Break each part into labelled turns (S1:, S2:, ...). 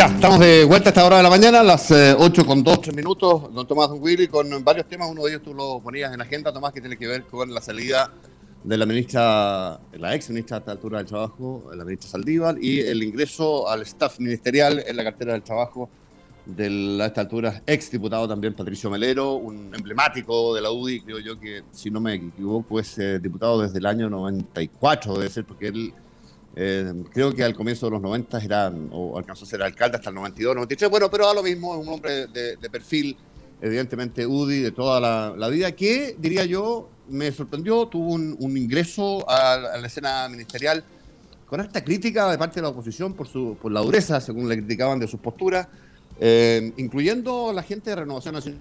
S1: Ya, estamos de vuelta a esta hora de la mañana, las 8 eh, con 2, 3 minutos. Don Tomás Don Willy, con varios temas. Uno de ellos tú lo ponías en la agenda, Tomás, que tiene que ver con la salida de la ministra, la ex ministra a esta altura del trabajo, la ministra Saldívar, y el ingreso al staff ministerial en la cartera del trabajo de a esta altura ex diputado también Patricio Melero, un emblemático de la UDI, creo yo que, si no me equivoco, es eh, diputado desde el año 94, debe ser, porque él eh, creo que al comienzo de los 90 era, o alcanzó a ser alcalde hasta el 92, 93. Bueno, pero a lo mismo, es un hombre de, perfil, evidentemente UDI de toda la, vida, que diría yo, me sorprendió, tuvo un, ingreso a, la escena ministerial con esta crítica de parte de la oposición por, su, por la dureza, según le criticaban, de sus posturas, eh, incluyendo la gente de Renovación Nacional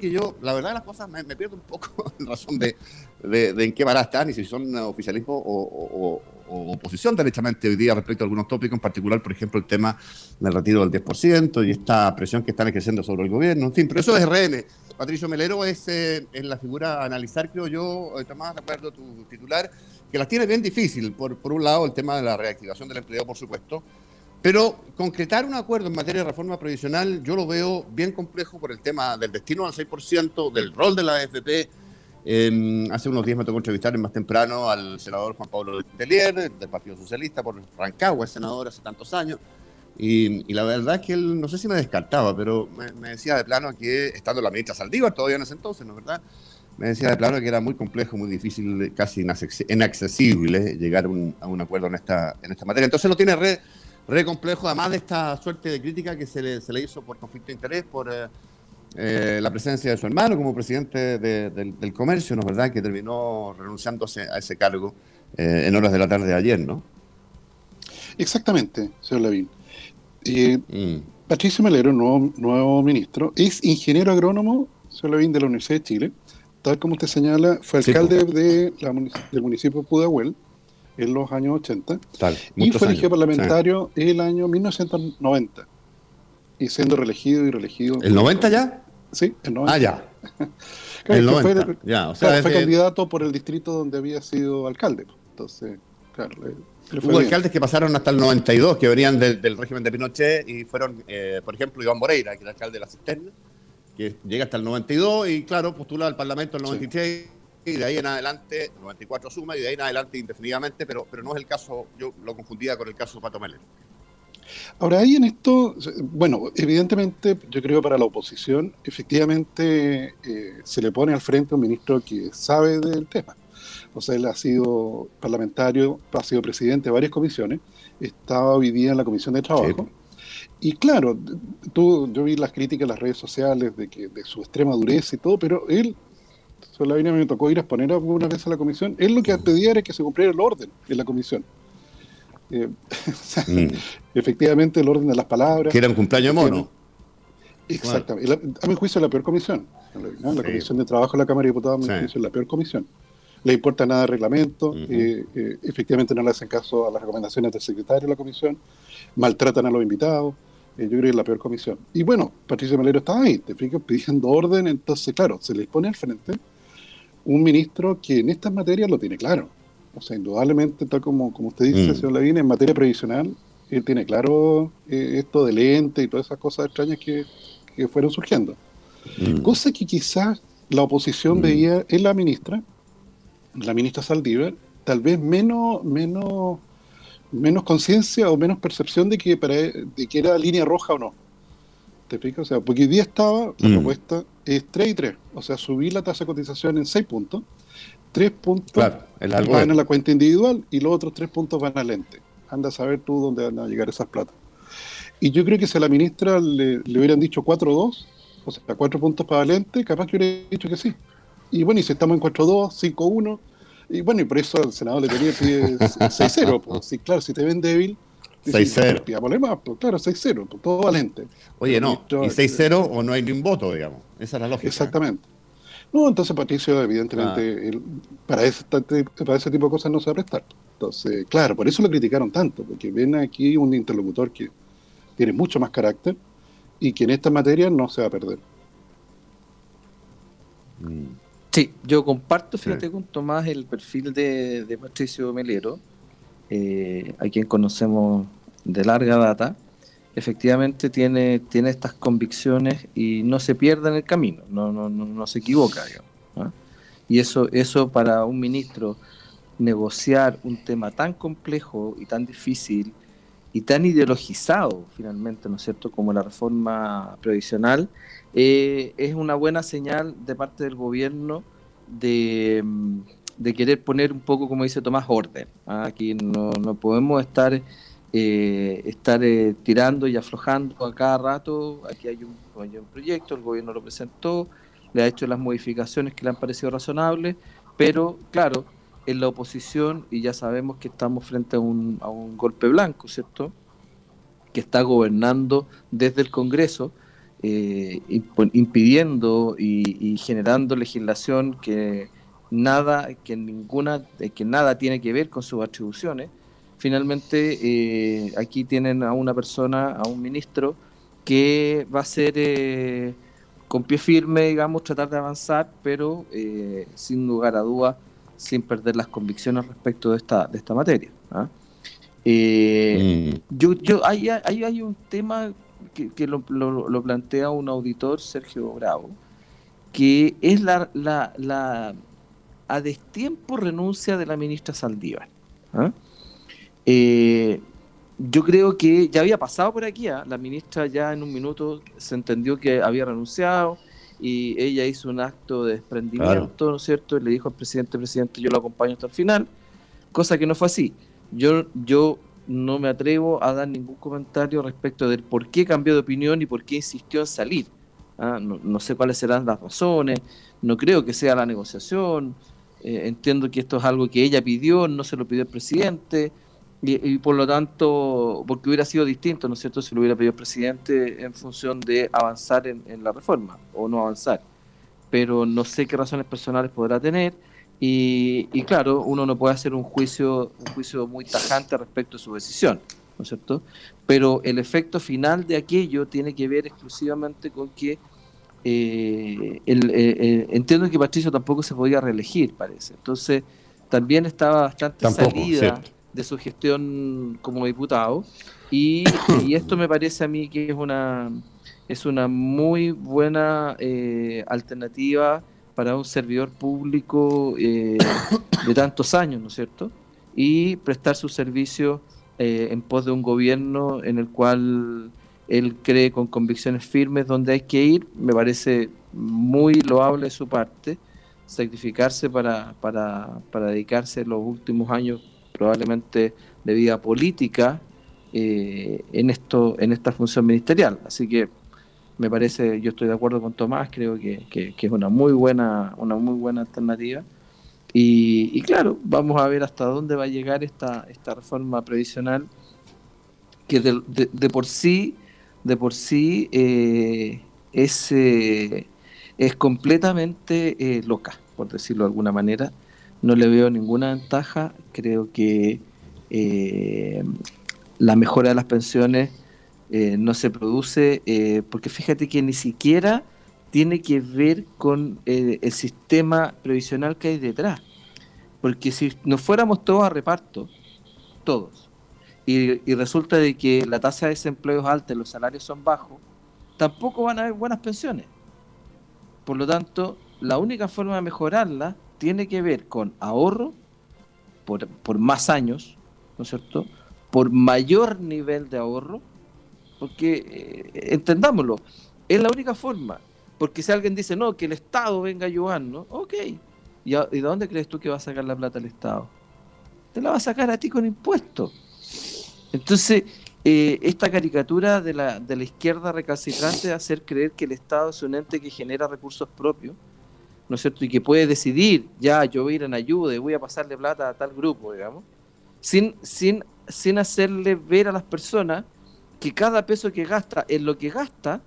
S1: que yo, la verdad de las cosas, me, pierdo un poco en razón de, en qué vara están y si son oficialismo o, oposición derechamente hoy día respecto a algunos tópicos, en particular, por ejemplo, el tema del retiro del 10% y esta presión que están ejerciendo sobre el gobierno. En fin, pero eso es RN. Patricio Melero es, eh, la figura a analizar, creo yo, Tomás, de acuerdo a tu titular, que las tiene bien difícil. Por, por un lado, el tema de la reactivación del empleo, por supuesto, pero concretar un acuerdo en materia de reforma previsional yo lo veo bien complejo por el tema del destino al 6%, del rol de la AFP. Hace unos días me tocó entrevistar más temprano al senador Juan Pablo Telier, del Partido Socialista, por Rancagua, senador hace tantos años. Y, la verdad es que él, no sé si me descartaba, pero me, decía de plano que, estando la ministra Saldívar todavía en ese entonces, ¿no es verdad? Me decía de plano que era muy complejo, muy difícil, casi inaccesible llegar a un acuerdo en esta, en esta materia. Entonces lo tiene red re complejo, además de esta suerte de crítica que se le, se le hizo por conflicto de interés, por eh, eh, la presencia de su hermano como presidente del, comercio, ¿no es verdad? Que terminó renunciándose a ese cargo eh, en horas de la tarde de ayer, ¿no?
S2: Exactamente, señor Lavín. Mm. Patricio Melero, nuevo, nuevo ministro, es ingeniero agrónomo, señor Lavín, de la Universidad de Chile. Tal como usted señala, fue alcalde de la, del municipio de Pudahuel en los años 80 y fue elegido parlamentario en el año 1990 y siendo reelegido y reelegido.
S1: ¿El 90 ya?
S2: Sí,
S1: el 90. Ah, ya.
S2: el 90. Fue, ya, o sea, fue candidato por el distrito donde había sido alcalde. Entonces, claro.
S1: Hubo alcaldes que pasaron hasta el 92, que venían del, régimen de Pinochet y fueron, eh, por ejemplo, Iván Moreira, que era alcalde de la Cisterna, que llega hasta el 92 y, claro, postula al Parlamento en el 93 y de ahí en adelante, 94 suma y de ahí en adelante indefinidamente, pero, pero no es el caso, yo lo confundía con el caso Pato Meller.
S2: Ahora, ahí en esto, bueno, evidentemente, yo creo para la oposición, efectivamente eh, se le pone al frente un ministro que sabe del tema. O sea, él ha sido parlamentario, ha sido presidente de varias comisiones, estaba hoy día en la Comisión de Trabajo. Y claro, tú, yo vi las críticas en las redes sociales de que de su extrema dureza y todo, pero él la a me tocó ir a exponer alguna vez a la comisión. Él lo que pedía era que se cumpliera el orden en la comisión. Eh, mm. Efectivamente, el orden de las palabras.
S1: Que era un cumpleaños mono.
S2: Exactamente. a mi juicio, es la peor comisión. La Comisión de Trabajo de la Cámara de Diputados, a mi juicio, es la peor comisión. Le importa nada el reglamento, eh, eh, efectivamente no le hacen caso a las recomendaciones del secretario de la comisión, maltratan a los invitados. yo creo que es la peor comisión. Y bueno, Patricio Melero estaba ahí, te fijas, pidiendo orden, entonces, claro, se les pone al frente un ministro que en estas materias lo tiene claro. O sea, indudablemente, tal como, como usted dice, mm. señor Lavín, en materia previsional, él tiene claro eh, esto de lente y todas esas cosas extrañas que, fueron surgiendo. Mm. Cosa que quizás la oposición mm. veía en la ministra, la ministra Saldívar, tal vez menos, menos, menos conciencia o menos percepción de que, para, de que era línea roja o no. ¿Te explico? O sea, porque hoy día estaba, la propuesta es 3 y 3, o sea, subir la tasa de cotización en 6 puntos tres puntos van a la cuenta individual y los otros tres puntos van al lente. Anda a saber tú dónde van a llegar esas platas. Y yo creo que si a la ministra le, hubieran dicho 4-2, o sea, cuatro puntos para el lente, capaz que hubiera dicho que sí. Y bueno, y si estamos en 4-2, 5-1, y bueno, y por eso al senador le tenía que 6-0. Pues, sí, claro, si te ven débil,
S1: 6-0.
S2: más, pues, claro, 6-0, pues, todo valente.
S1: Oye, no, y 6-0 o no hay ni un voto, digamos. Esa es la lógica.
S2: Exactamente. No, entonces Patricio, evidentemente, ah. para, ese, para ese tipo de cosas no se va a prestar. Entonces, claro, por eso lo criticaron tanto, porque ven aquí un interlocutor que tiene mucho más carácter y que en esta materia no se va a perder.
S3: Mm. Sí, yo comparto, fíjate, con Tomás el perfil de, Patricio Melero, eh, a quien conocemos de larga data efectivamente tiene, tiene estas convicciones y no se pierde en el camino, no, no, no, se equivoca, digamos. Y eso, eso para un ministro negociar un tema tan complejo y tan difícil y tan ideologizado finalmente, ¿no es cierto?, como la reforma previsional, eh, es una buena señal de parte del gobierno de, de, querer poner un poco, como dice Tomás, orden. ¿ah? Aquí no, no podemos estar eh, estar eh, tirando y aflojando a cada rato. Aquí hay un, proyecto, el gobierno lo presentó, le ha hecho las modificaciones que le han parecido razonables, pero claro, en la oposición, y ya sabemos que estamos frente a un, a un golpe blanco, ¿cierto? Que está gobernando desde el Congreso, eh, impidiendo y, y, generando legislación que nada, que ninguna, que nada tiene que ver con sus atribuciones finalmente eh, aquí tienen a una persona, a un ministro, que va a ser eh, con pie firme, digamos, tratar de avanzar, pero eh, sin lugar a dudas, sin perder las convicciones respecto de esta, de esta materia. ¿ah? Mm. Yo, yo hay, hay, hay, un tema que, lo, lo, plantea un auditor, Sergio Bravo, que es la, la, la a destiempo renuncia de la ministra Saldívar. ¿ah? Eh, yo creo que ya había pasado por aquí, ¿ah? la ministra ya en un minuto se entendió que había renunciado y ella hizo un acto de desprendimiento, ¿no es cierto? Y le dijo al presidente, presidente, yo lo acompaño hasta el final, cosa que no fue así. Yo, yo no me atrevo a dar ningún comentario respecto del por qué cambió de opinión y por qué insistió en salir. ¿ah? No, sé cuáles serán las razones, no creo que sea la negociación, eh, entiendo que esto es algo que ella pidió, no se lo pidió el presidente, y, por lo tanto, porque hubiera sido distinto, ¿no es cierto?, si lo hubiera pedido el presidente en función de avanzar en, la reforma o no avanzar. Pero no sé qué razones personales podrá tener. Y, claro, uno no puede hacer un juicio, un juicio muy tajante respecto a su decisión, ¿no es cierto? Pero el efecto final de aquello tiene que ver exclusivamente con que eh, el, eh, eh, entiendo que Patricio tampoco se podía reelegir, parece. Entonces, también estaba bastante salida de su gestión como diputado y, esto me parece a mí que es una es una muy buena eh, alternativa para un servidor público eh, de tantos años, ¿no es cierto? Y prestar su servicio eh, en pos de un gobierno en el cual él cree con convicciones firmes donde hay que ir, me parece muy loable de su parte, sacrificarse para, para, para dedicarse los últimos años probablemente de vida política eh, en esto en esta función ministerial así que me parece yo estoy de acuerdo con Tomás creo que, es una muy buena una muy buena alternativa y, claro vamos a ver hasta dónde va a llegar esta esta reforma previsional que de, por sí de por sí eh, es eh, es completamente loca por decirlo de alguna manera no le veo ninguna ventaja. Creo que eh, la mejora de las pensiones eh, no se produce eh, porque fíjate que ni siquiera tiene que ver con el sistema previsional que hay detrás. Porque si nos fuéramos todos a reparto, todos, y, resulta de que la tasa de desempleo es alta y los salarios son bajos, tampoco van a haber buenas pensiones. Por lo tanto, la única forma de mejorarla tiene que ver con ahorro por, por más años, ¿no es cierto? Por mayor nivel de ahorro, porque eh, entendámoslo, es la única forma. Porque si alguien dice, no, que el Estado venga a ayudarnos, ok. ¿Y, de dónde crees tú que va a sacar la plata el Estado? Te la va a sacar a ti con impuestos. Entonces, eh, esta caricatura de la, de la izquierda recalcitrante de hacer creer que el Estado es un ente que genera recursos propios, ¿no es cierto? Y que puede decidir, ya, yo voy a ir en ayuda y voy a pasarle plata a tal grupo, digamos, sin, sin, sin hacerle ver a las personas que cada peso que gasta en lo que gasta,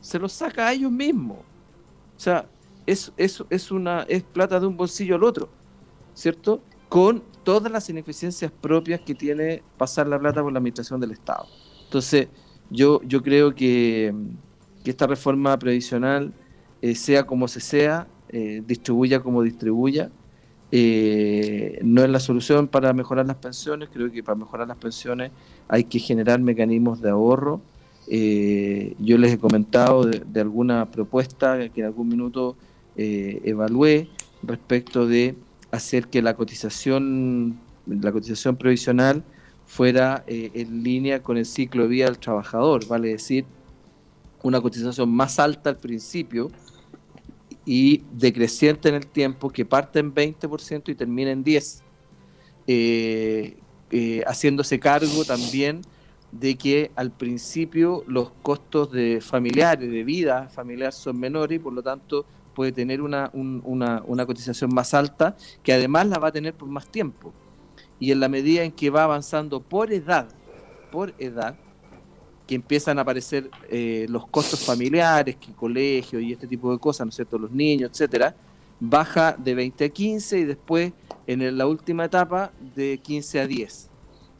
S3: se lo saca a ellos mismos. O sea, es, es, es, una, es plata de un bolsillo al otro, ¿cierto? Con todas las ineficiencias propias que tiene pasar la plata por la administración del Estado. Entonces, yo, yo creo que, que esta reforma previsional, eh, sea como se sea, eh, distribuya como distribuya, eh, no es la solución para mejorar las pensiones. Creo que para mejorar las pensiones hay que generar mecanismos de ahorro. yo les he comentado de, alguna propuesta que en algún minuto evalué respecto de hacer que la cotización, la cotización previsional fuera eh, en línea con el ciclo de vida del trabajador, vale decir, una cotización más alta al principio y decreciente en el tiempo, que parte en 20% y termina en 10%, eh, eh, haciéndose cargo también de que al principio los costos de familiares, de vida familiar son menores y por lo tanto puede tener una, una, cotización más alta, que además la va a tener por más tiempo. Y en la medida en que va avanzando por edad, por edad, que empiezan a aparecer eh, los costos familiares, que colegio y este tipo de cosas, ¿no es cierto?, los niños, etcétera, baja de 20 a 15 y después en la última etapa de 15 a 10.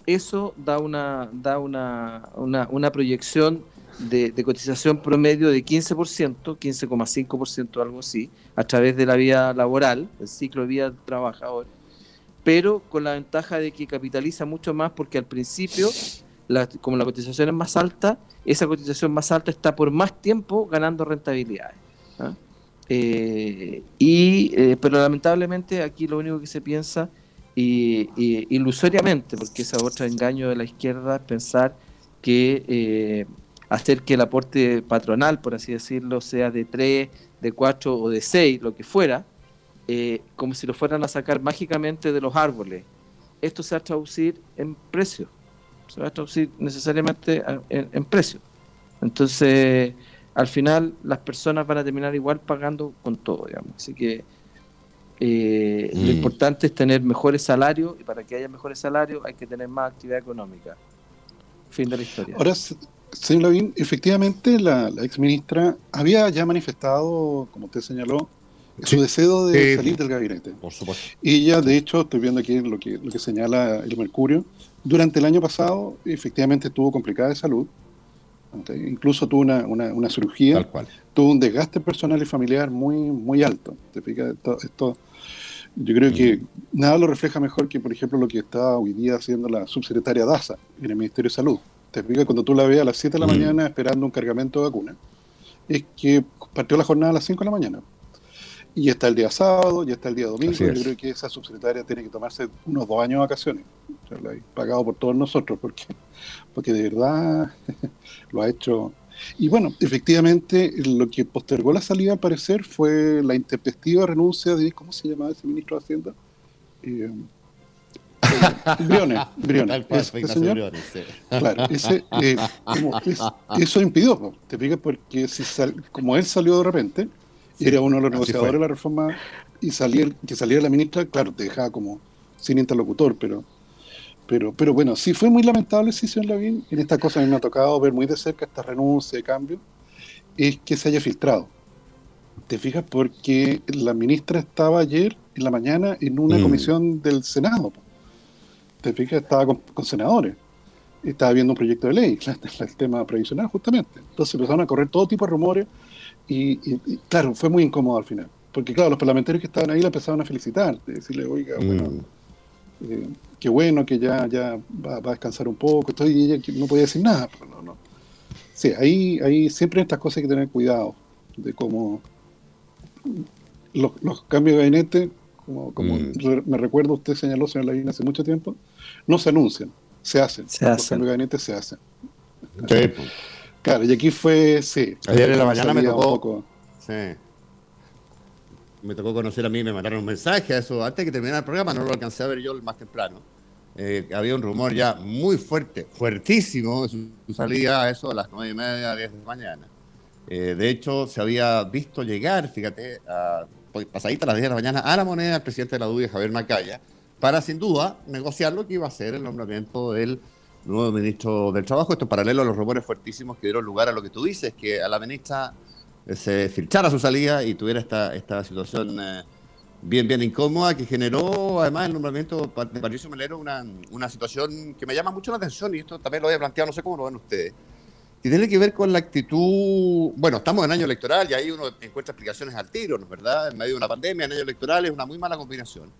S3: Eso da una, da una, una, una proyección de, cotización promedio de 15%, 15,5%, algo así, a través de la vía laboral, el ciclo de vida del trabajador, pero con la ventaja de que capitaliza mucho más porque al principio, como la cotización es más alta, esa cotización más alta está por más tiempo ganando rentabilidades. ¿ah? Eh, y, eh, pero lamentablemente aquí lo único que se piensa y, ilusoriamente, porque ese otro engaño de la izquierda es pensar que eh, hacer que el aporte patronal, por así decirlo, sea de 3, de 4 o de 6, lo que fuera, como si lo fueran a sacar mágicamente de los árboles. Esto se va a traducir en precio, se va a traducir necesariamente en, precio. Entonces, al final, las personas van a terminar igual pagando con todo, digamos. Así que eh, lo mm. importante es tener mejores salarios y para que haya mejores salarios hay que tener más actividad económica. Fin de la historia.
S2: Ahora, Señor Lavín, efectivamente la, ex ministra había ya manifestado, como usted señaló, su deseo de salir del gabinete.
S1: Por supuesto.
S2: Y ella, de hecho, estoy viendo aquí lo que, lo que señala el Mercurio, durante el año pasado efectivamente estuvo complicada de salud, incluso tuvo una, una, cirugía,
S1: Tal cual.
S2: tuvo un desgaste personal y familiar muy, muy alto. ¿Te Esto, esto, yo creo que mm. nada lo refleja mejor que, por ejemplo, lo que está hoy día haciendo la subsecretaria Daza en el Ministerio de Salud te explica cuando tú la ves a las 7 de la mm. mañana esperando un cargamento de vacuna, es que partió la jornada a las 5 de la mañana. Y está el día sábado, ya está el día domingo. Yo creo que esa subsecretaria tiene que tomarse unos dos años de vacaciones. O sea, pagado por todos nosotros, porque, porque de verdad lo ha hecho. Y bueno, efectivamente, lo que postergó la salida, al parecer, fue la intempestiva renuncia de, ¿cómo se llamaba ese ministro de Hacienda? Eh, Briones, Briones. Claro, ese, eh, eso impidió, te fijas, porque si como él salió de repente, era uno de los negociadores de la reforma y salir, que saliera la ministra, claro, te dejaba como sin interlocutor, pero pero pero bueno, sí fue muy lamentable, sí, señor Lavín, en esta cosa a mí me ha tocado ver muy de cerca esta renuncia de cambio, es que se haya filtrado. Te fijas, porque la ministra estaba ayer en la mañana en una mm. comisión del Senado te fijas, estaba con, senadores, estaba viendo un proyecto de ley, el tema previsional justamente. Entonces empezaron a correr todo tipo de rumores y, claro, fue muy incómodo al final, porque claro, los parlamentarios que estaban ahí la empezaron a felicitar, de decirle, oiga, bueno, mm. eh, qué bueno que ya, ya va, a descansar un poco, estoy, y ella no podía decir nada, pero no, no. Sí, ahí, ahí siempre estas cosas hay que tener cuidado de cómo los, cambios de gabinete, como, como mm. me recuerdo usted señaló, señor Lavín, hace mucho tiempo, no se anuncian, se hacen.
S3: Se los
S2: cambios de gabinete se hacen. Pues. Claro, y aquí fue, sí.
S1: Ayer en la mañana me tocó. Sí. Me tocó conocer a mí, me mandaron un mensaje a eso antes de que terminara el programa, no lo alcancé a ver yo más temprano. Eh, había un rumor ya muy fuerte, fuertísimo, de su salida a eso a las nueve y media, diez de la mañana. Eh, de hecho, se había visto llegar, fíjate, a, pues, pasadita a las 10 de la mañana, a la moneda el presidente de la DUI, Javier Macaya, para sin duda negociar lo que iba a ser el nombramiento del nuevo ministro del Trabajo. Esto paralelo a los rumores fuertísimos que dieron lugar a lo que tú dices, que a la ministra eh, se filtrara su salida y tuviera esta, esta situación eh, bien, bien incómoda que generó además el nombramiento de Patricio Melero una, una situación que me llama mucho la atención y esto también lo había planteado, no sé cómo lo ven ustedes, que tiene que ver con la actitud, bueno, estamos en año electoral y ahí uno encuentra explicaciones al tiro, ¿no es verdad? En medio de una pandemia, en año electoral es una muy mala combinación.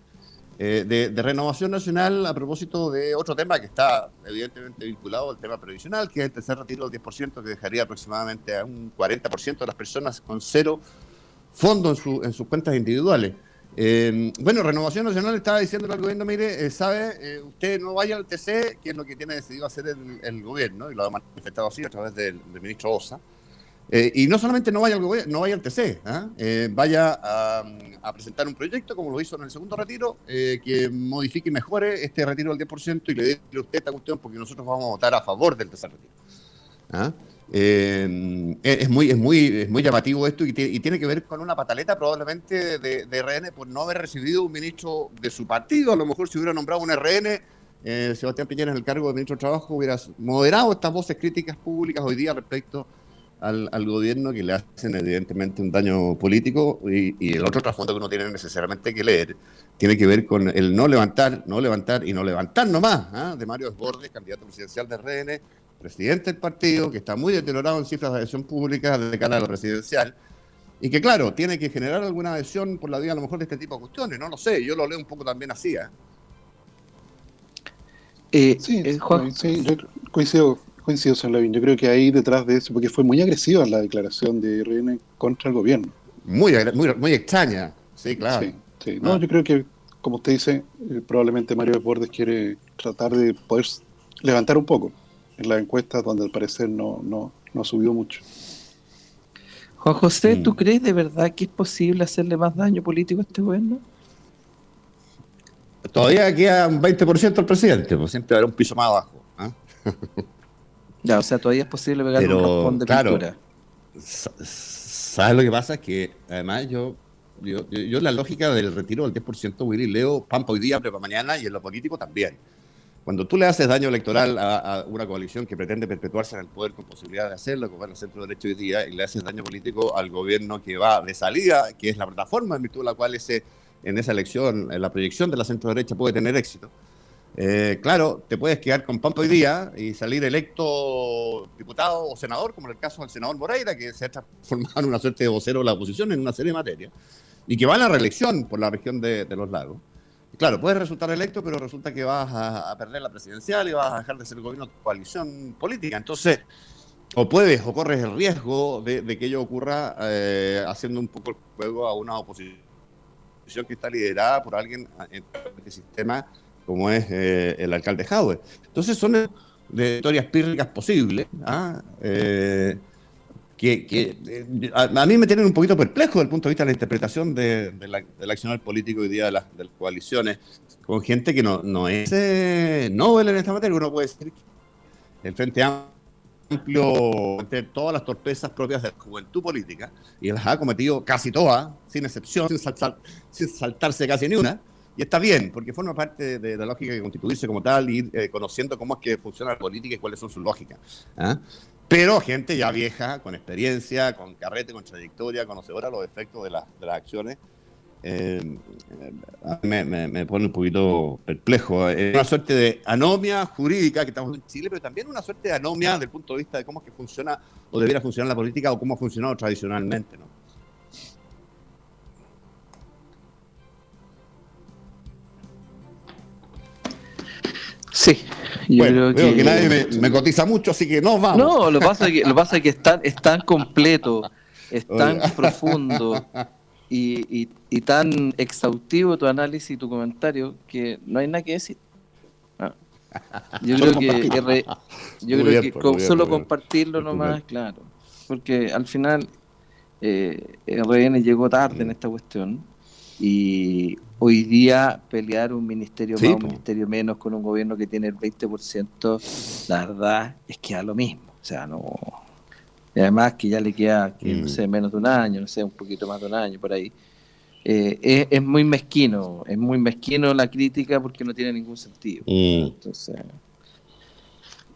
S1: Eh, de, renovación nacional a propósito de otro tema que está evidentemente vinculado al tema previsional, que es el tercer retiro del 10%, que dejaría aproximadamente a un 40% de las personas con cero fondo en, su, en sus cuentas individuales. Eh, bueno, Renovación Nacional estaba diciendo al gobierno, mire, eh, sabe, usted no vaya al TC, que es lo que tiene decidido hacer el, gobierno, y lo ha manifestado así a través del ministro Osa. Eh, y no solamente no vaya al, no vaya al TC, ¿ah? eh, vaya a, presentar un proyecto, como lo hizo en el segundo retiro, eh, que modifique y mejore este retiro del 10% y le dé a usted esta cuestión porque nosotros vamos a votar a favor del tercer retiro. ¿ah? es, muy, es, muy, es muy llamativo esto y, tiene que ver con una pataleta probablemente de, RN por no haber recibido un ministro de su partido. A lo mejor si hubiera nombrado un RN, Sebastián Piñera en el cargo de ministro de Trabajo hubiera moderado estas voces críticas públicas hoy día respecto al, al, gobierno que le hacen evidentemente un daño político y, el otro trasfondo que uno tiene necesariamente que leer tiene que ver con el no levantar, no levantar y no levantar nomás ¿ah? de Mario Desbordes, candidato presidencial de RN, presidente del partido, que está muy deteriorado en cifras de adhesión pública de cara a lo presidencial y que claro, tiene que generar alguna adhesión por la vía a lo mejor de este tipo de cuestiones, no lo sé, yo lo leo un poco también así. ¿eh?
S2: Eh, sí, eh, Juan, sí, yo coincido coincido, Yo creo que ahí detrás de eso, porque fue muy agresiva la declaración de RN contra el gobierno.
S1: Muy, muy, extraña, sí, claro.
S2: Sí, No, ah. yo creo que, como usted dice, eh, probablemente Mario Bordes quiere tratar de poder levantar un poco en la encuesta donde al parecer no, no, no subió mucho.
S3: Juan José, ¿tú mm. crees de verdad que es posible hacerle más daño político a este gobierno?
S1: Todavía queda un 20% al presidente, pues siempre habrá un piso más abajo. ¿ah?
S3: Ya, o sea, todavía es posible pegar un raspón de claro, pintura.
S1: ¿Sabes lo que pasa? Es que además yo, yo, yo, la lógica del retiro del 10%, Willy, leo Pampa hoy día, pero para mañana y en lo político también. Cuando tú le haces daño electoral a, una coalición que pretende perpetuarse en el poder con posibilidad de hacerlo, como el centro derecho hoy día, y le haces daño político al gobierno que va de salida, que es la plataforma en virtud de la cual ese, en esa elección, en la proyección de la centro derecha puede tener éxito, eh, claro, te puedes quedar con Pampa hoy día y salir electo diputado o senador, como en el caso del senador Moreira, que se ha transformado en una suerte de vocero de la oposición en una serie de materias, y que va a la reelección por la región de, los lagos. claro, puedes resultar electo, pero resulta que vas a, perder la presidencial y vas a dejar de ser gobierno de coalición política. Entonces, o puedes o corres el riesgo de, que ello ocurra eh, haciendo un poco el juego a una oposición que está liderada por alguien en este sistema como es eh, el alcalde Howard. Entonces son de historias pírricas posibles, ¿ah? eh, que, eh, a, mí me tienen un poquito perplejo desde el punto de vista de la interpretación de, del accionar político hoy día de, las coaliciones, con gente que no, no es Nobel en esta materia. Uno puede decir que el Frente Amplio entre todas las torpezas propias de la juventud política y las ha cometido casi todas, sin excepción, sin, sin saltarse casi ni una. Y está bien, porque forma parte de, la lógica de constituirse como tal ir eh, conociendo cómo es que funciona la política y cuáles son sus lógicas. ¿ah? Pero gente ya vieja, con experiencia, con carrete, con trayectoria, conocedora los efectos de, las acciones, eh, me, me, pone un poquito perplejo. Es una suerte de anomia jurídica que estamos en Chile, pero también una suerte de anomia desde el punto de vista de cómo es que funciona o debiera funcionar la política o cómo ha funcionado tradicionalmente.
S3: Sí,
S1: yo creo que... nadie me, cotiza mucho, así que no vamos.
S3: No, lo que pasa es que, lo pasa es, que es, tan, es tan completo, es tan profundo y, y, tan exhaustivo tu análisis y tu comentario que no hay nada que decir. Ah. Yo creo que, yo creo que solo compartirlo nomás, claro. Porque al final eh, RN llegó tarde en esta cuestión y hoy día pelear un ministerio más, un ministerio menos con un gobierno que tiene el 20%, la verdad es que a lo mismo. O sea, no. Y además que ya le queda, que, no mm. sé, menos de un año, no sé, un poquito más de un año por ahí. Eh, es, muy mezquino, es muy mezquino la crítica porque no tiene ningún sentido. Mm. Entonces,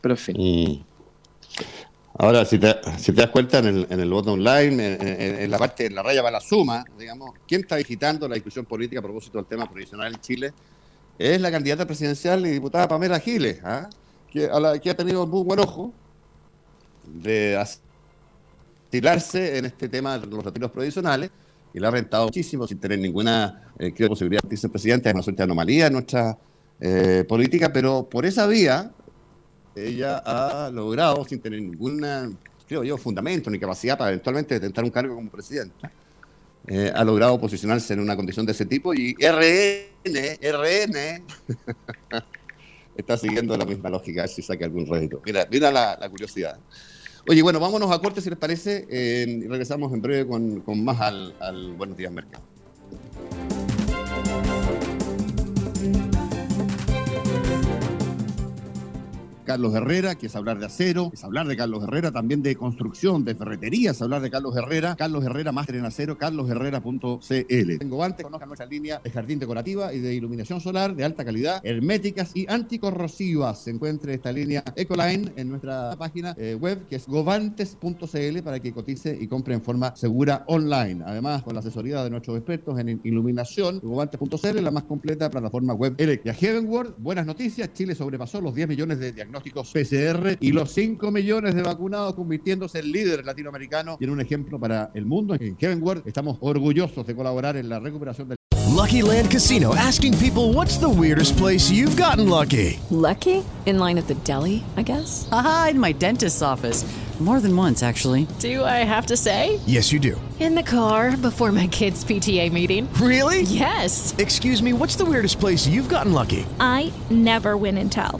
S3: pero en fin. Mm.
S1: Ahora, si te, si te das cuenta en el, voto online, en, la parte, en la raya va la suma, digamos, ¿quién está digitando la discusión política a propósito del tema provisional en Chile? Es la candidata presidencial y diputada Pamela Giles, ¿ah? que, ha tenido muy buen ojo de estilarse en este tema de los retiros provisionales y la ha rentado muchísimo sin tener ninguna eh, posibilidad de ser presidente. Es una suerte de anomalía en nuestra eh, política, pero por esa vía ella ha logrado, sin tener ninguna, creo yo, fundamento ni capacidad para eventualmente tentar un cargo como presidente, eh, ha logrado posicionarse en una condición de ese tipo y RN, RN, está siguiendo la misma lógica, si saque algún rédito. Mira, mira la, curiosidad. Oye, bueno, vámonos a corte si les parece eh, y regresamos en breve con, con más al Buenos Días Mercado. Carlos Herrera, que es hablar de acero, es hablar de Carlos Herrera, también de construcción, de ferreterías, hablar de Carlos Herrera, Carlos Herrera, máster en acero, carlosherrera.cl. Tengo antes, conozcan nuestra línea de jardín decorativa y de iluminación solar de alta calidad, herméticas y anticorrosivas. Se encuentre esta línea Ecoline en nuestra página eh, web, que es govantes.cl, para que cotice y compre en forma segura online. Además, con la asesoría de nuestros expertos en iluminación, govantes.cl, la más completa plataforma web eléctrica. Heavenward, buenas noticias, Chile sobrepasó los 10 millones de diagnósticos PCR y los 5 millones de vacunados convirtiéndose en líder latinoamericano y en un ejemplo para el mundo. En Kevin Ward estamos orgullosos de colaborar en la recuperación del
S4: Lucky Land Casino asking people what's the weirdest place you've gotten lucky?
S5: Lucky? In line at the deli, I guess.
S6: Aha, in my dentist's office. More than once, actually.
S5: Do I have to say?
S4: Yes, you do.
S5: In the car before my kids' PTA meeting.
S4: Really?
S5: Yes.
S4: Excuse me, what's the weirdest place you've gotten lucky?
S7: I never win and tell.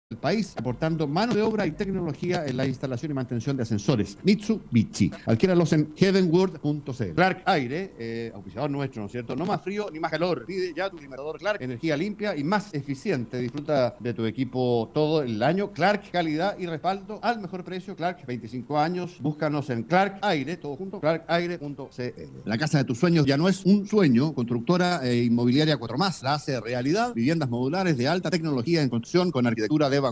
S1: País aportando mano de obra y tecnología en la instalación y mantención de ascensores. Mitsubishi. Adquiéralos en heavenworld.cl. Clark Aire, eh, nuestro, ¿no es cierto? No más frío ni más calor. Pide ya tu liberador Clark. Energía limpia y más eficiente. Disfruta de tu equipo todo el año. Clark, calidad y respaldo al mejor precio. Clark, 25 años. Búscanos en Clark Aire, todo junto, clarkaire.cl. La casa de tus sueños ya no es un sueño. Constructora e inmobiliaria 4 más la hace realidad. Viviendas modulares de alta tecnología en construcción con arquitectura de vanguardia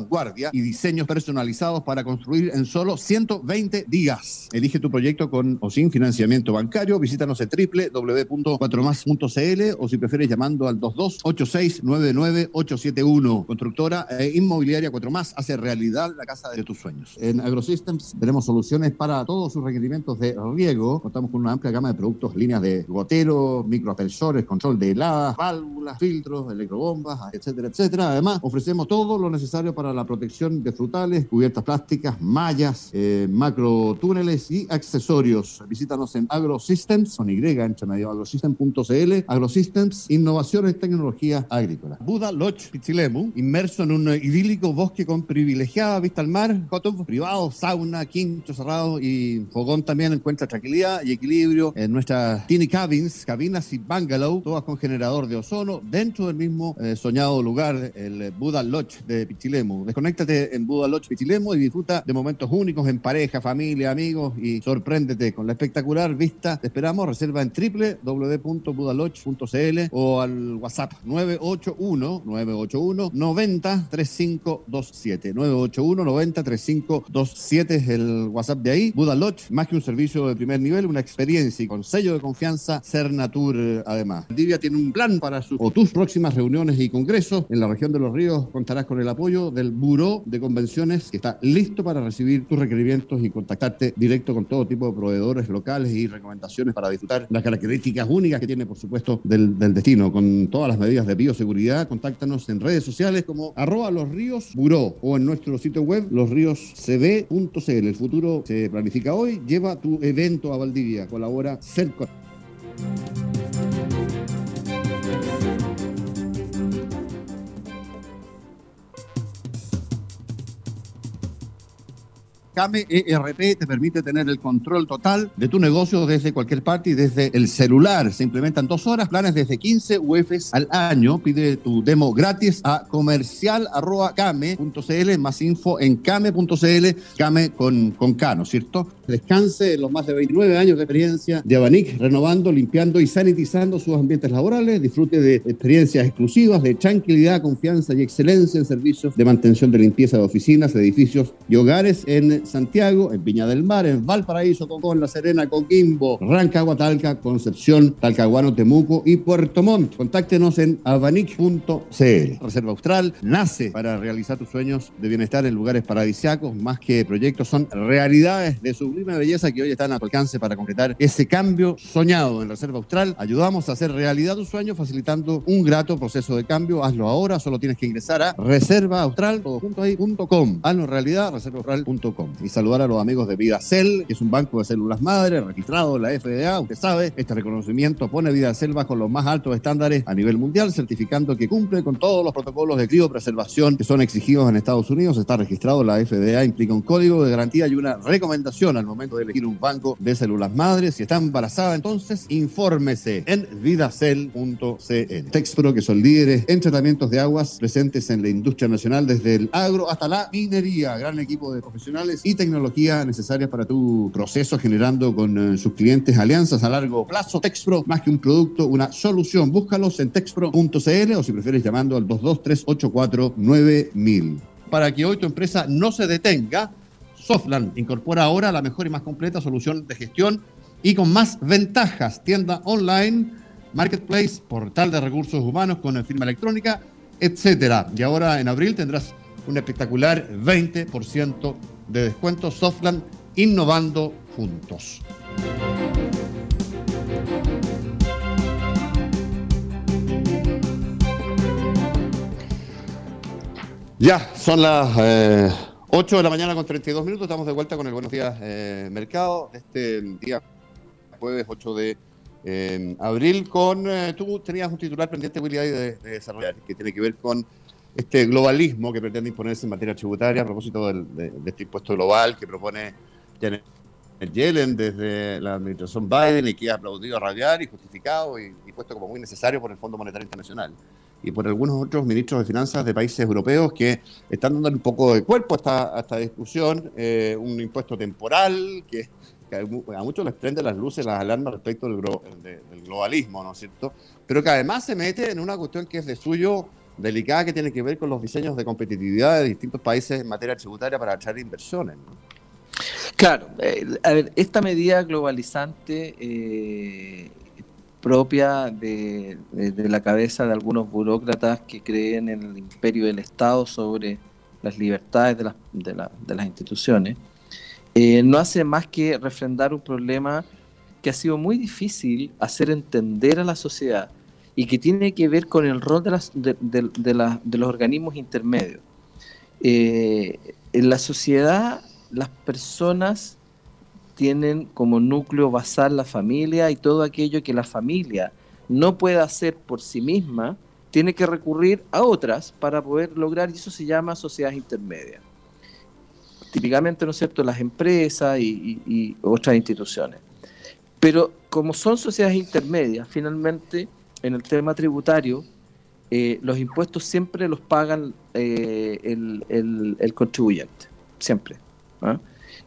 S1: y diseños personalizados para construir en solo 120 días. Elige tu proyecto con o sin financiamiento bancario. Visítanos en www.4más.cl o si prefieres llamando al 2286998871. Constructora e inmobiliaria 4 más hace realidad la casa de tus sueños. En AgroSystems tenemos soluciones para todos sus requerimientos de riego. Contamos con una amplia gama de productos, líneas de gotero, microaspersores, control de heladas, válvulas, filtros, electrobombas, etcétera, etcétera. Además, ofrecemos todo lo necesario para la protección de frutales, cubiertas plásticas, mallas, eh, macro túneles y accesorios. Visítanos en AgroSystems, con Y, entre medio, agrosystem.cl. AgroSystems, innovación en tecnología agrícola. Buda Lodge Pichilemu, inmerso en un idílico bosque con privilegiada vista al mar, cotos privado, sauna, quinto cerrado y Fogón también encuentra tranquilidad y equilibrio en nuestras tiny cabins, cabinas y bungalow, todas con generador de ozono, dentro del mismo eh, soñado lugar, el Buda Lodge de Pichilemu. Desconéctate en Buda Lodge Pichilemu y disfruta de momentos únicos en pareja, familia, amigos y sorpréndete con la espectacular vista. Te esperamos, reserva en www.budalodge.cl o al WhatsApp 981 981 90 3527 981 90 3527 es el WhatsApp de ahí. Buda más que un servicio de primer nivel, una experiencia y con sello de confianza Cernatur además. Divia tiene un plan para sus o tus próximas reuniones y congresos. En la región de los ríos contarás con el apoyo del el Buró de Convenciones que está listo para recibir tus requerimientos y contactarte directo con todo tipo de proveedores locales y recomendaciones para disfrutar las características únicas que tiene, por supuesto, del, destino. Con todas las medidas de bioseguridad, contáctanos en redes sociales como arroba los ríos o en nuestro sitio web losrioscb.cl. El futuro se planifica hoy. Lleva tu evento a Valdivia. Colabora Cerco. Came ERP te permite tener el control total de tu negocio desde cualquier parte y desde el celular. Se implementan dos horas, planes desde 15 UFs al año. Pide tu demo gratis a comercial.came.cl. Más info en came.cl, came con, con K, ¿no es cierto? Descanse en los más de 29 años de experiencia de Abanic, renovando, limpiando y sanitizando sus ambientes laborales. Disfrute de experiencias exclusivas de tranquilidad, confianza y excelencia en servicios de mantención de limpieza de oficinas, edificios y hogares en Santiago, en Viña del Mar, en Valparaíso, Cocón, La Serena, Coquimbo, Rancagua, Talca, Concepción, Talcahuano, Temuco y Puerto Montt. Contáctenos en abanic.cl. Reserva Austral nace para realizar tus sueños de bienestar en lugares paradisiacos, más que proyectos, son realidades de sublime belleza que hoy están a tu alcance para concretar ese cambio soñado en Reserva Austral. Ayudamos a hacer realidad tus sueños facilitando un grato proceso de cambio. Hazlo ahora, solo tienes que ingresar a reservaaustral.com. Hazlo realidad, reservaaustral.com y saludar a los amigos de VidaCell, que es un banco de células madre registrado en la FDA. Usted sabe, este reconocimiento pone VidaCell bajo los más altos estándares a nivel mundial, certificando que cumple con todos los protocolos de criopreservación que son exigidos en Estados Unidos. Está registrado la FDA, implica un código de garantía y una recomendación al momento de elegir un banco de células madres. Si está embarazada, entonces infórmese en vidacell.cl. Texpro, que son líderes en tratamientos de aguas presentes en la industria nacional, desde el agro hasta la minería. Gran equipo de profesionales y tecnología necesaria para tu proceso, generando con eh, sus clientes alianzas a largo plazo. Texpro, más que un producto, una solución. Búscalos en texpro.cl o si prefieres llamando al 223849000. Para que hoy tu empresa no se detenga, Softland incorpora ahora la mejor y más completa solución de gestión y con más ventajas. Tienda online, marketplace, portal de recursos humanos con firma electrónica, etcétera. Y ahora en abril tendrás un espectacular 20% de descuento Softland innovando juntos. Ya, son las eh, 8 de la mañana con 32 minutos. Estamos de vuelta con el Buenos Días eh, Mercado. Este día jueves 8 de eh, abril. Con eh, Tú tenías un titular pendiente, Willy, de, de desarrollar, que tiene que ver con este globalismo que pretende imponerse en materia tributaria a propósito del, de, de, este impuesto global que propone Janet Yellen desde la administración Biden y que ha aplaudido a y justificado y, y, puesto como muy necesario por el Fondo Monetario Internacional y por algunos otros ministros de finanzas de países europeos que están dando un poco de cuerpo a esta, a esta discusión, eh, un impuesto temporal que, que, a muchos les prende las luces, las alarmas respecto del, de, del globalismo, ¿no es cierto? Pero que además se mete en una cuestión que es de suyo delicada que tiene que ver con los diseños de competitividad de distintos países en materia tributaria para atraer inversiones. ¿no?
S3: Claro, eh, a ver, esta medida globalizante eh, propia de, la cabeza de algunos burócratas que creen en el imperio del Estado sobre las libertades de las instituciones, eh, no hace más que refrendar un problema que ha sido muy difícil hacer entender a la sociedad y que tiene que ver con el rol de, las, de, los organismos intermedios. Eh, en la sociedad, las personas tienen como núcleo basal la familia y todo aquello que la familia no puede hacer por sí misma, tiene que recurrir a otras para poder lograr, y eso se llama sociedades intermedias. Típicamente, ¿no es cierto?, las empresas y otras instituciones. Pero como son sociedades intermedias, finalmente en el tema tributario, eh, los impuestos siempre los pagan eh, el, contribuyente, siempre. ¿ah?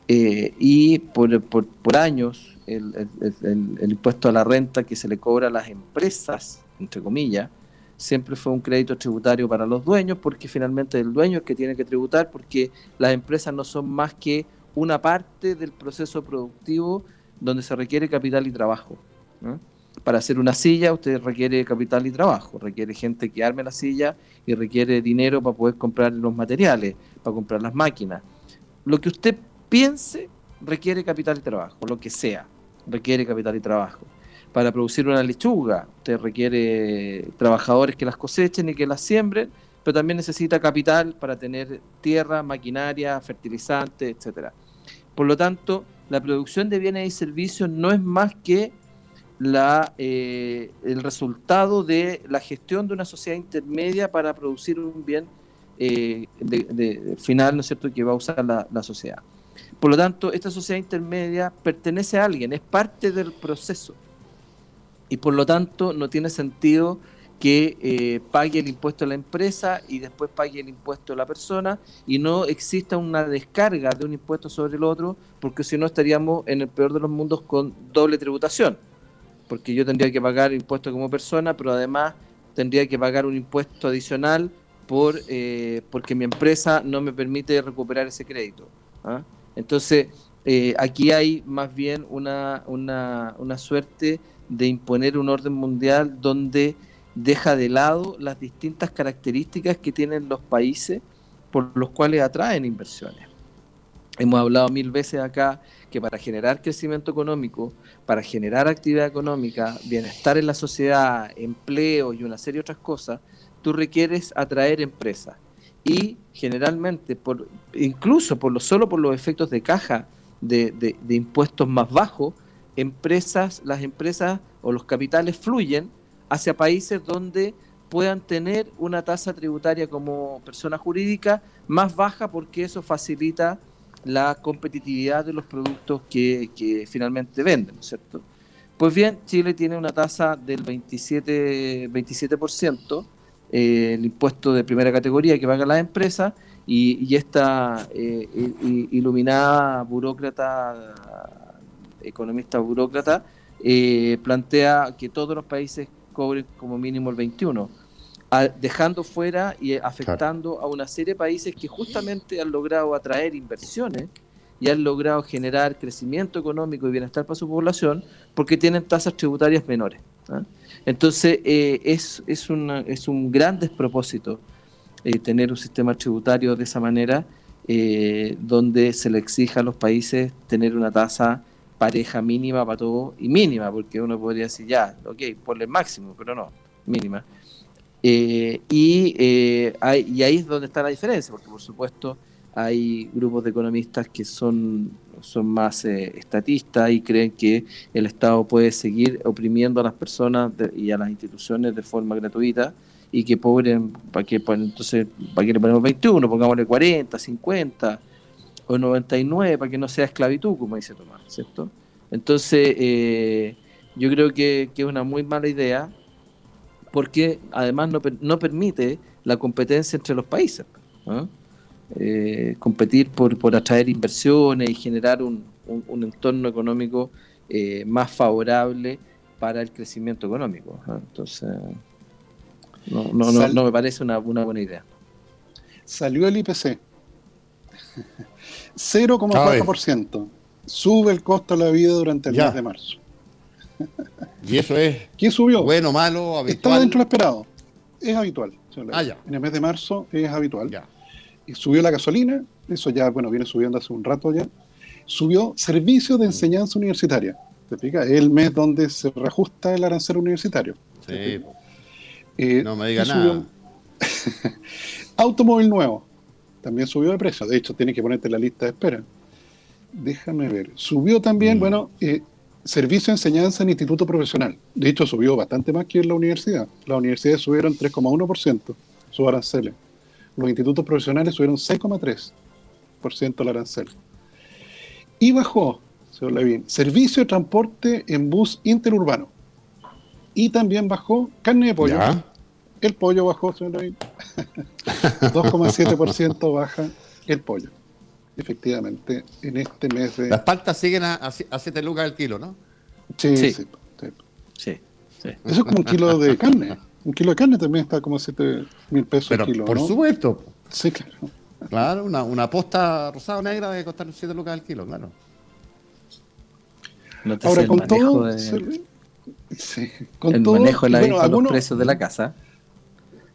S3: Eh, y por, por, por años el, el, impuesto a la renta que se le cobra a las empresas, entre comillas, siempre fue un crédito tributario para los dueños, porque finalmente el dueño es que tiene que tributar, porque las empresas no son más que una parte del proceso productivo donde se requiere capital y trabajo. ¿no? Para hacer una silla usted requiere capital y trabajo, requiere gente que arme la silla y requiere dinero para poder comprar los materiales, para comprar las máquinas. Lo que usted piense requiere capital y trabajo, lo que sea, requiere capital y trabajo. Para producir una lechuga, usted requiere trabajadores que las cosechen y que las siembren, pero también necesita capital para tener tierra, maquinaria, fertilizantes, etcétera. Por lo tanto, la producción de bienes y servicios no es más que la, eh, el resultado de la gestión de una sociedad intermedia para producir un bien eh, final, ¿no es cierto?, que va a usar la, la, sociedad. Por lo tanto, esta sociedad intermedia pertenece a alguien, es parte del proceso. Y por lo tanto, no tiene sentido que eh, pague el impuesto a la empresa y después pague el impuesto a la persona y no exista una descarga de un impuesto sobre el otro, porque si no estaríamos en el peor de los mundos con doble tributación, porque yo tendría que pagar impuesto como persona, pero además tendría que pagar un impuesto adicional por eh, porque mi empresa no me permite recuperar ese crédito. ¿ah? Entonces, eh, aquí hay más bien una, una suerte de imponer un orden mundial donde deja de lado las distintas características que tienen los países por los cuales atraen inversiones. Hemos hablado mil veces acá que para generar crecimiento económico, para generar actividad económica, bienestar en la sociedad, empleo y una serie de otras cosas, tú requieres atraer empresas. Y generalmente, incluso por lo, solo por los efectos de caja de, de impuestos más bajos, empresas, las empresas o los capitales fluyen hacia países donde puedan tener una tasa tributaria como persona jurídica más baja porque eso facilita la competitividad de los productos que, finalmente venden, ¿no es cierto? Pues bien, Chile tiene una tasa del 27%, 27% eh, el impuesto de primera categoría que pagan las empresas y, esta eh, iluminada burócrata, economista burócrata, eh, plantea que todos los países cobren como mínimo el 21, dejando fuera y afectando a una serie de países que justamente han logrado atraer inversiones y han logrado generar crecimiento económico y bienestar para su población porque tienen tasas tributarias menores. ¿ah? Entonces, eh, es, es, es un gran despropósito eh, tener un sistema tributario de esa manera, eh, donde se le exija a los países tener una tasa pareja mínima para todo y mínima, porque uno podría decir ya, ok, ponle máximo, pero no, mínima. Eh, y, eh, y ahí es donde está la diferencia, porque por supuesto hay grupos de economistas que son, son más eh, estatistas y creen que el Estado puede seguir oprimiendo a las personas y a las instituciones de forma gratuita y que pobre, ¿para qué, entonces, ¿para qué le ponemos 21? Pongámosle 40, 50 o 99 para que no sea esclavitud, como dice Tomás, ¿cierto? Entonces, eh, yo creo que, es una muy mala idea porque además no, no permite la competencia entre los países. Eh, competir por, por atraer inversiones y generar un, un, entorno económico eh, más favorable para el crecimiento económico. Entonces, no, no, no, no, me parece una, una buena idea.
S2: Salió el IPC. 0,4%. Sube el costo de la vida durante el mes de marzo.
S1: ¿Y eso es?
S2: ¿Qué subió?
S1: Bueno, malo, habitual.
S2: Está dentro de lo esperado. Es habitual. Ah, en el mes de marzo es habitual. Ya. Y subió la gasolina, eso ya, bueno, viene subiendo hace un rato ya. Subió servicio de enseñanza universitaria. ¿Te explica? Es el mes donde se reajusta el arancel universitario.
S1: Sí. Eh, no me diga
S2: nada. Automóvil nuevo también subió de precio. De hecho, tienes que ponerte en la lista de espera. Déjame ver. Subió también, mm. bueno, eh, servicio de enseñanza en instituto profesional. De hecho, subió bastante más que en la universidad. Las universidades subieron 3,1% su aranceles. Los institutos profesionales subieron 6,3% el arancel. Y bajó, señor bien, servicio de transporte en bus interurbano. Y también bajó carne de pollo. El pollo bajó, señor David. 2,7% baja el pollo. Efectivamente, en este mes de.
S1: Las paltas siguen a, a, 7 lucas el kilo, ¿no?
S2: Sí sí, sí, Eso es como un kilo de carne. Un kilo de carne también está como a 7 mil pesos el kilo.
S1: Por supuesto.
S2: Sí, claro.
S1: Claro, una, una posta rosada o negra debe costar 7 lucas el kilo, claro.
S2: Ahora, con todo, Sí,
S3: el manejo de la bueno, los precios de la casa.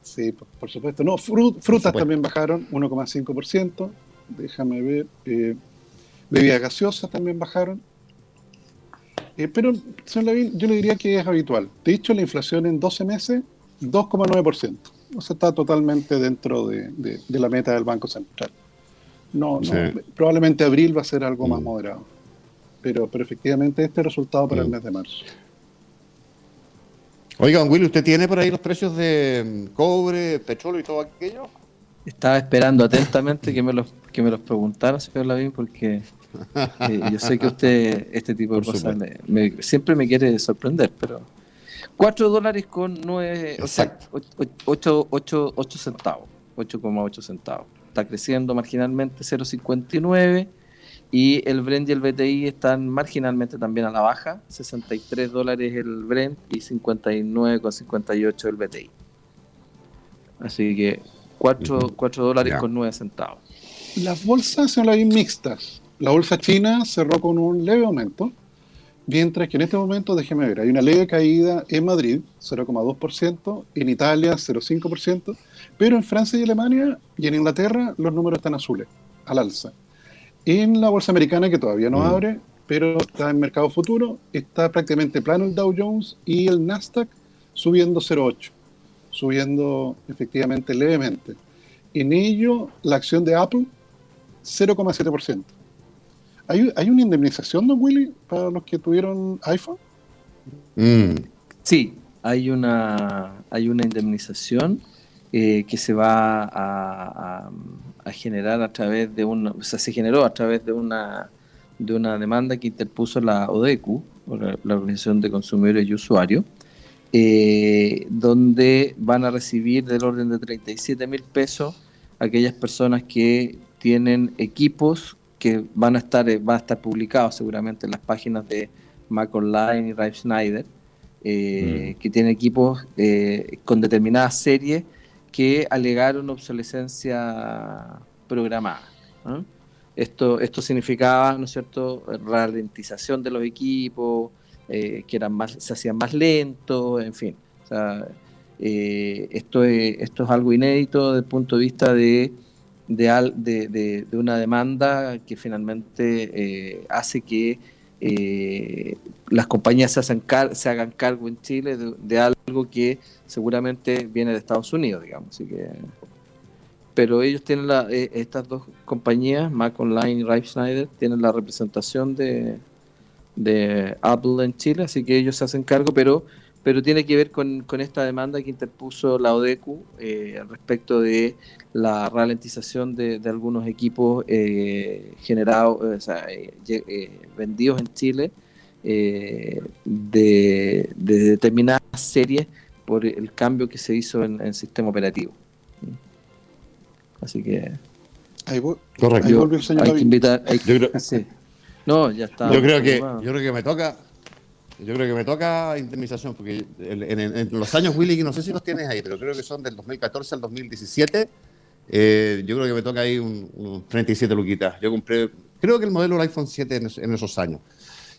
S2: Sí, por, supuesto. No, frutas también bajaron 1,5%. Déjame ver. Eh, bebidas gaseosas también bajaron. Eh, pero, señor Lavín, yo le diría que es habitual. De hecho, la inflación en 12 meses, 2,9%. O sea, está totalmente dentro de, la meta del Banco Central. No, no probablemente abril va a ser algo más mm. moderado. Pero, pero efectivamente este es el resultado para el mm. mes de marzo.
S1: Oiga, don Willy, ¿usted tiene por ahí los precios de cobre, petróleo y todo aquello?
S3: Estaba esperando atentamente que me los, que me los preguntara, señor Lavín, porque eh, yo sé que usted este tipo de cosas siempre me quiere sorprender, pero 4 dólares con 9, o sea, 8, 8, 8 centavos, 8,8 centavos. Está creciendo marginalmente 0,59 y el Brent y el BTI están marginalmente también a la baja, 63 dólares el Brent y 59,58 el BTI. Así que 4, 4 dólares con 9 centavos.
S2: Las bolsas son las mixtas. La bolsa china cerró con un leve aumento, mientras que en este momento, déjeme ver, hay una leve caída en Madrid, 0,2%, en Italia, 0,5%, pero en Francia y Alemania y en Inglaterra los números están azules, al alza. En la bolsa americana, que todavía no mm. abre, pero está en mercado futuro, está prácticamente plano el Dow Jones y el Nasdaq subiendo 0,8, subiendo efectivamente levemente. En ello, la acción de Apple, 0,7%. ¿Hay, ¿Hay una indemnización, don Willy, para los que tuvieron iPhone?
S3: Mm. Sí, hay una, hay una indemnización eh, que se va a, generar a través de una, o sea, se generó a través de una de una demanda que interpuso la ODECU, la, Organización de Consumidores y Usuarios, eh, donde van a recibir del orden de 37 mil pesos aquellas personas que tienen equipos que van a estar, eh, van a estar publicados seguramente en las páginas de Mac Online y Rive Schneider, mm. que tienen equipos con determinadas series que alegaron obsolescencia programada. Esto, esto significaba, ¿no es cierto?, ralentización de los equipos, eh, que eran más, se hacían más lentos, en fin. Eh, esto, es, esto es algo inédito desde el punto de vista de, de, de, una demanda que finalmente eh, hace que las compañías se, hacen se hagan cargo en Chile de, algo que seguramente viene de Estados Unidos, digamos. Así que, pero ellos tienen la, estas dos compañías, Mac Online y Rive Schneider, tienen la representación de, de Apple en Chile, así que ellos se hacen cargo, pero pero tiene que ver con, esta demanda que interpuso la ODECU eh, respecto de la ralentización de, algunos equipos eh, generados, o sea, vendidos en Chile de, de, determinadas series por el cambio que se hizo en, el sistema operativo. Así que.
S2: Ahí Correcto. el señor
S3: hay que invitar. No, ya está.
S1: Yo creo que, yo creo que me toca. Yo creo que me toca indemnización, porque en, los años, Willy, no sé si los tienes ahí, pero creo que son del 2014 al 2017. Eh, yo creo que me toca ahí un, 37 luquitas. Yo compré, creo que el modelo del iPhone 7 en esos años.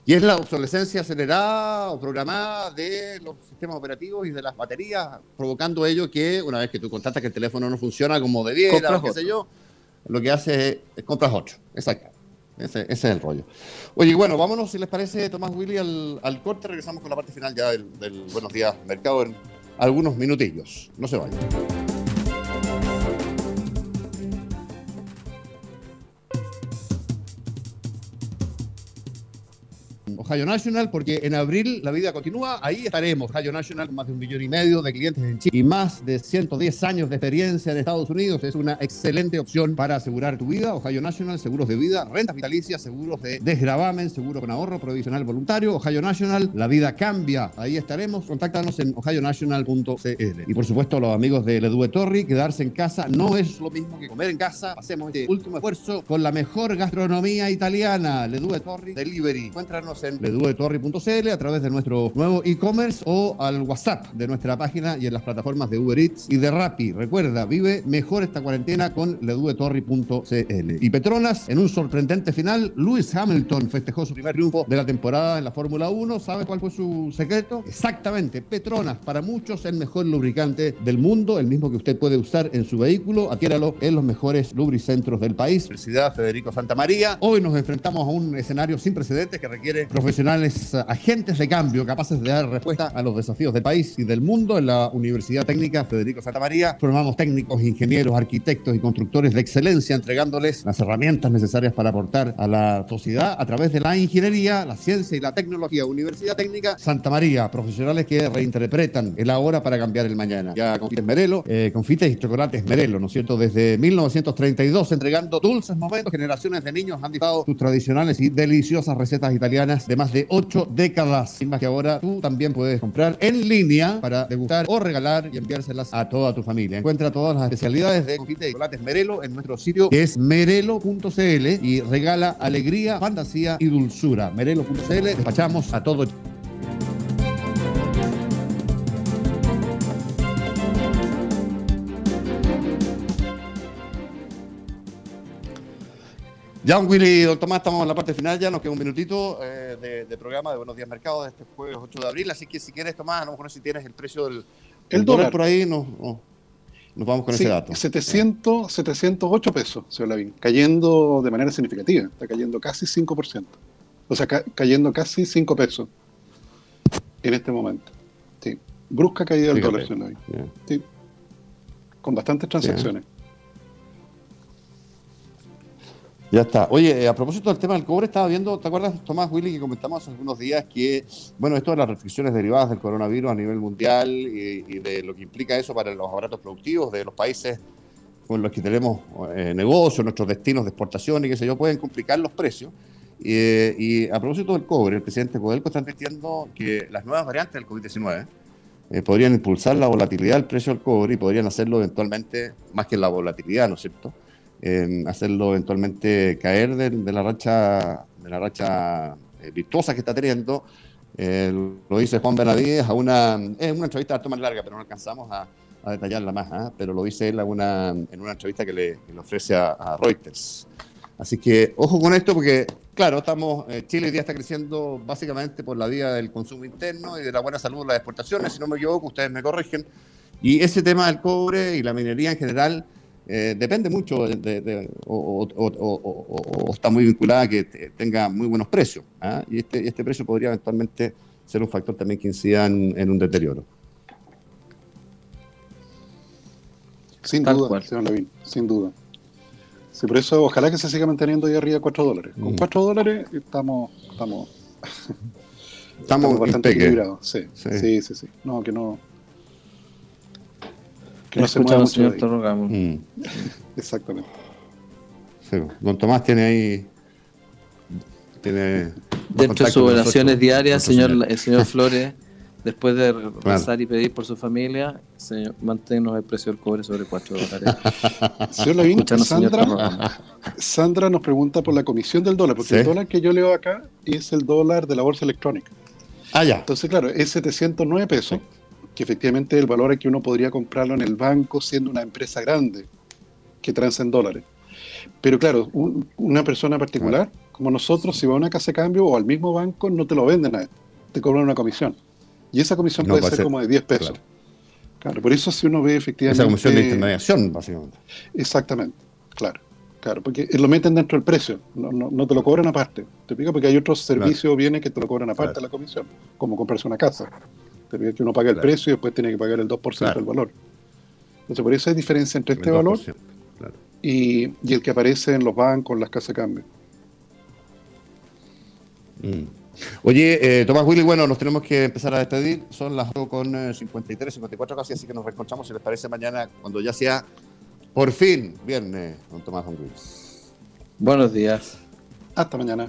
S1: Y es la obsolescencia acelerada o programada de los sistemas operativos y de las baterías, provocando ello que una vez que tú constatas que el teléfono no funciona como debiera, qué sé yo, lo que hace es, compras otro. Exacto. Ese, es el rollo. Oye, bueno, vámonos, si les parece, Tomás Willy, al, corte. Regresamos con la parte final ya del, del Buenos Días Mercado en algunos minutillos. No se vayan. Ohio National, porque en abril la vida continúa, ahí estaremos. Ohio National, más de un millón y medio de clientes en Chile y más de 110 años de experiencia en Estados Unidos, es una excelente opción para asegurar tu vida. Ohio National, seguros de vida, rentas vitalicias, seguros de desgravamen, seguro con ahorro, provisional voluntario. Ohio National, la vida cambia. Ahí estaremos. Contáctanos en ohionational.cl. Y por supuesto, los amigos de Ledue Torri, quedarse en casa no es lo mismo que comer en casa. Hacemos este último esfuerzo con la mejor gastronomía italiana. Ledue Torri Delivery. Encuéntranos en leduetorri.cl, a través de nuestro nuevo e-commerce o al WhatsApp de nuestra página y en las plataformas de Uber Eats y de Rappi. Recuerda, vive mejor esta cuarentena con leduetorri.cl. Y Petronas, en un sorprendente final, Lewis Hamilton festejó su primer triunfo de la temporada en la Fórmula 1. ¿Sabe cuál fue su secreto? Exactamente, Petronas, para muchos el mejor lubricante del mundo, el mismo que usted puede usar en su vehículo. Adquiéralo en los mejores lubricentros del país. Universidad Federico Santa María. Hoy nos enfrentamos a un escenario sin precedentes que requiere profesionales, eh, agentes de cambio, capaces de dar respuesta a los desafíos del país y del mundo. En la Universidad Técnica Federico Santa María formamos técnicos, ingenieros, arquitectos y constructores de excelencia, entregándoles las herramientas necesarias para aportar a la sociedad a través de la ingeniería, la ciencia y la tecnología. Universidad Técnica Santa María, profesionales que reinterpretan el ahora para cambiar el mañana. Ya confites Merelo, eh, y chocolates Merelo, ¿no es cierto? Desde 1932, entregando dulces momentos, generaciones de niños han dictado sus tradicionales y deliciosas recetas italianas de más de ocho décadas. Sin más que ahora tú también puedes comprar en línea para degustar o regalar y enviárselas a toda tu familia. Encuentra todas las especialidades de confites y chocolates Merelo en nuestro sitio que es merelo.cl y regala alegría, fantasía y dulzura. Merelo.cl, despachamos a todo Ya, Willy, don Tomás, estamos en la parte final ya, nos queda un minutito eh, de, de programa de Buenos Días Mercados de este jueves 8 de abril, así que si quieres, Tomás, a lo mejor si tienes el precio del,
S2: El dólar.
S1: por ahí, nos, nos- nos vamos con
S2: Sí,
S1: ese dato.
S2: 700, 708 pesos, señor Lavín, cayendo de manera significativa, está cayendo casi 5%. O sea, ca- cayendo casi 5 pesos en este momento. Sí. Brusca caída del
S1: Fíjate.
S2: dólar, señor Lavín. Sí. Con bastantes transacciones.
S1: Ya está. Oye, eh, a propósito del tema del cobre, estaba viendo, ¿te acuerdas, Tomás Willy, que comentamos hace algunos días que, bueno, esto de las restricciones derivadas del coronavirus a nivel mundial y, de lo que implica eso para los aparatos productivos de los países con los que tenemos eh, negocios, nuestros destinos de exportación y qué sé yo, pueden complicar los precios. Y, eh, y a propósito del cobre, el presidente Codelco está advirtiendo que las nuevas variantes del COVID-19 eh, podrían impulsar la volatilidad del precio del cobre y podrían hacerlo eventualmente, más que la volatilidad, ¿no es cierto? Eh, hacerlo eventualmente caer de, de la racha de la racha eh, virtuosa que está teniendo. Eh, lo dice Juan Benavides a una, es una entrevista harto más larga, pero no alcanzamos a, a detallarla más, ¿ah? pero lo dice él a una, en una entrevista que le, que le ofrece a, a Reuters. Así que ojo con esto porque, claro, estamos, eh, Chile hoy día está creciendo básicamente por la vía del consumo interno y de la buena salud de las exportaciones, si no me equivoco, ustedes me corrigen. Y ese tema del cobre y la minería en general eh, depende mucho de, de- de- o, o- o- o- o- o está muy vinculada a que te- tenga muy buenos precios. ¿ah? Y este, este precio podría eventualmente ser un factor también que incida en, en un deterioro.
S2: Sin
S3: Tal
S2: duda,
S3: cual.
S2: señor Lavín, sin duda. Sí, por eso ojalá que se siga manteniendo ahí arriba 4 dólares. Con
S1: Mm.
S2: 4 dólares estamos, estamos,
S1: Estamos,
S2: bastante equilibrados. Sí,
S1: Sí.
S2: sí, sí, sí, No, que no. Que
S3: No
S2: no se mueva mucho.
S3: señor. Torrogamo.
S1: Mm,
S2: Exactamente.
S1: sí. Don Tomás tiene ahí. Tiene
S3: Dentro de sus oraciones diarias,
S1: nuestro
S3: señor, el señor Flores, después de rezar y pedir por su familia, señor, manténnos el precio del cobre sobre 4 dólares.
S2: Señor Lavín,
S3: señor
S2: Sandra. Sandra nos pregunta por la comisión del dólar, porque
S1: Sí.
S2: el dólar que yo leo acá es el dólar de la bolsa electrónica.
S1: Ah, ya.
S2: Entonces, claro, es 709 pesos, que efectivamente es el valor a que uno podría comprarlo en el banco siendo una empresa grande que transa en dólares. Pero claro, un- una persona particular, como nosotros, si va a una casa de cambio o al mismo banco, no te lo venden a esto, te cobran una comisión. Y esa comisión
S1: No,
S2: puede ser
S1: ser-
S2: como de 10 pesos.
S1: claro.
S2: Claro. por eso si uno ve efectivamente...
S1: Esa comisión de intermediación, básicamente.
S2: Exactamente, claro. Claro, porque lo meten dentro del precio, no, no, no te lo cobran aparte. ¿Te explico? Porque hay otros servicios o bienes que te lo cobran aparte
S1: Claro.
S2: de la comisión, como comprarse una casa. Que uno paga el
S1: Claro.
S2: precio y después tiene que pagar el 2%
S1: Claro.
S2: del valor. Entonces, por eso hay diferencia entre este valor
S1: 2%, claro.
S2: y, y el que aparece en los bancos, en las casas de cambio.
S1: Mm. Oye, eh, Tomás Willy, bueno, nos tenemos que empezar a despedir. Son las 8 con eh, 53, 54 casi, así que nos reencontramos, si les parece, mañana, cuando ya sea por fin viernes, don Tomás Willy.
S3: Buenos días.
S2: Hasta mañana.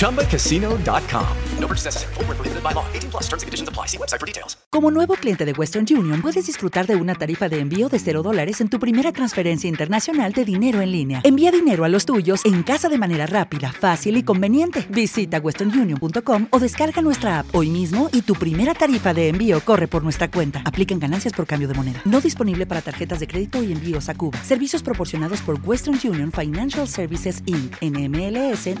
S8: ChumbaCasino.com. No purchase necessary. Full prohibited by law. 18 plus terms and conditions apply. See website for details.
S9: Como nuevo cliente de Western Union, puedes disfrutar de una tarifa de envío de 0 dólares en tu primera transferencia internacional de dinero en línea. Envía dinero a los tuyos en casa de manera rápida, fácil y conveniente. Visita westernunion.com o descarga nuestra app hoy mismo y tu primera tarifa de envío corre por nuestra cuenta. Aplican ganancias por cambio de moneda. No disponible para tarjetas de crédito y envíos a Cuba. Servicios proporcionados por Western Union Financial Services Inc. NMLS